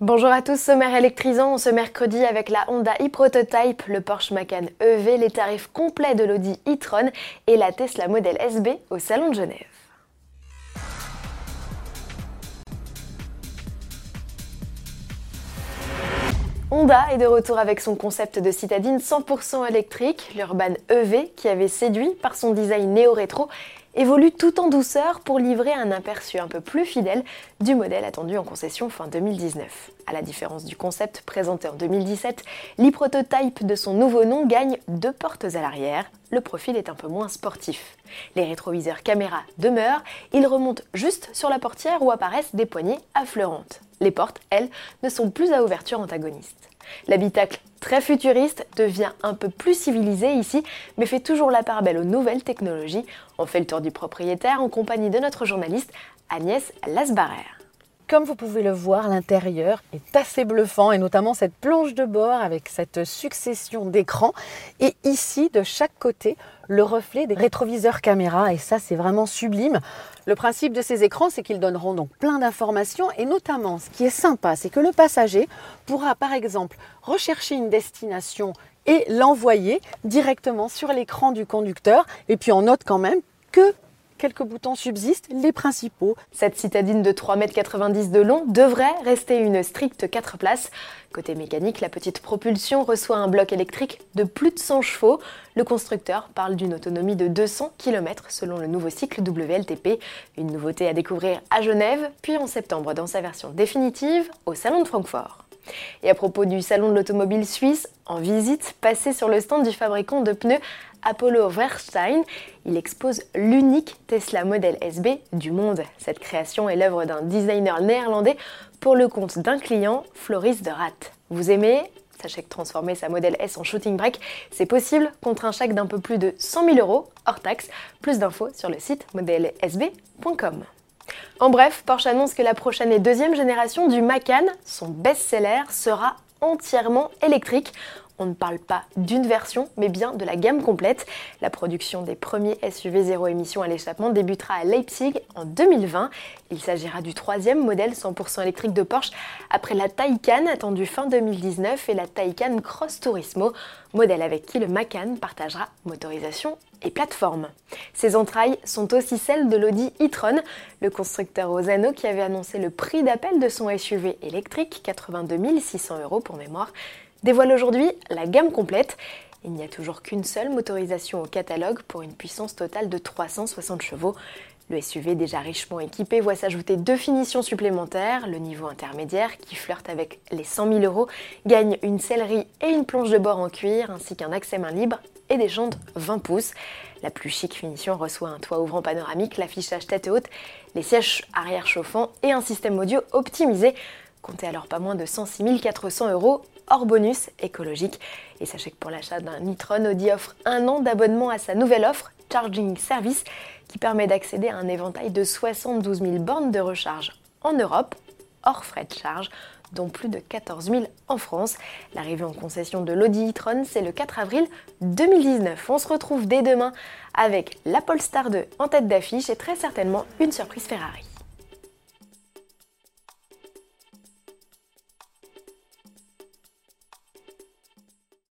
Bonjour à tous, sommaire électrisant ce mercredi avec la Honda e-Prototype, le Porsche Macan EV, les tarifs complets de l'Audi e-tron et la Tesla Model SB au Salon de Genève. Honda est de retour avec son concept de citadine 100% électrique, l'Urban EV, qui avait séduit par son design néo-rétro, évolue tout en douceur pour livrer un aperçu un peu plus fidèle du modèle attendu en concession fin 2019. À la différence du concept présenté en 2017, l'e-prototype de son nouveau nom gagne deux portes à l'arrière. Le profil est un peu moins sportif. Les rétroviseurs caméra demeurent, ils remontent juste sur la portière où apparaissent des poignées affleurantes. Les portes, elles, ne sont plus à ouverture antagoniste. L'habitacle très futuriste devient un peu plus civilisé ici, mais fait toujours la part belle aux nouvelles technologies. On fait le tour du propriétaire en compagnie de notre journaliste Agnès Lasbarère. Comme vous pouvez le voir, l'intérieur est assez bluffant et notamment cette planche de bord avec cette succession d'écrans et ici de chaque côté le reflet des rétroviseurs caméra et ça c'est vraiment sublime. Le principe de ces écrans c'est qu'ils donneront donc plein d'informations et notamment ce qui est sympa c'est que le passager pourra par exemple rechercher une destination et l'envoyer directement sur l'écran du conducteur et puis on note quand même que quelques boutons subsistent, les principaux. Cette citadine de 3,90 m de long devrait rester une stricte 4 places. Côté mécanique, la petite propulsion reçoit un bloc électrique de plus de 100 chevaux. Le constructeur parle d'une autonomie de 200 km selon le nouveau cycle WLTP, une nouveauté à découvrir à Genève, puis en septembre dans sa version définitive au Salon de Francfort. Et à propos du salon de l'automobile suisse, en visite, passez sur le stand du fabricant de pneus Apollo Verstein. Il expose l'unique Tesla Model SB du monde. Cette création est l'œuvre d'un designer néerlandais pour le compte d'un client, Floris de Rat. Vous aimez Sachez que transformer sa Model S en shooting break, c'est possible contre un chèque d'un peu plus de 100 000 euros hors taxe. Plus d'infos sur le site modelsb.com. En bref, Porsche annonce que la prochaine et deuxième génération du Macan, son best-seller, sera entièrement électrique. On ne parle pas d'une version, mais bien de la gamme complète. La production des premiers SUV zéro émission à l'échappement débutera à Leipzig en 2020. Il s'agira du troisième modèle 100% électrique de Porsche après la Taycan attendue fin 2019 et la Taycan Cross Turismo, modèle avec qui le Macan partagera motorisation et plateforme. Ces entrailles sont aussi celles de l'Audi e-tron, le constructeur Osano qui avait annoncé le prix d'appel de son SUV électrique, 82 600 euros pour mémoire, dévoile aujourd'hui la gamme complète. Il n'y a toujours qu'une seule motorisation au catalogue pour une puissance totale de 360 chevaux. Le SUV déjà richement équipé voit s'ajouter deux finitions supplémentaires. Le niveau intermédiaire, qui flirte avec les 100 000 euros, gagne une sellerie et une plonge de bord en cuir, ainsi qu'un accès main libre et des jantes 20 pouces. La plus chic finition reçoit un toit ouvrant panoramique, l'affichage tête haute, les sièges arrière chauffants et un système audio optimisé. Comptez alors pas moins de 106 400 euros hors bonus écologique. Et sachez que pour l'achat d'un Nitron, Audi offre un an d'abonnement à sa nouvelle offre Charging Service qui permet d'accéder à un éventail de 72 000 bornes de recharge en Europe, hors frais de charge, dont plus de 14 000 en France. L'arrivée en concession de l'Audi e-tron, c'est le 4 avril 2019. On se retrouve dès demain avec la Polestar 2 en tête d'affiche et très certainement une surprise Ferrari.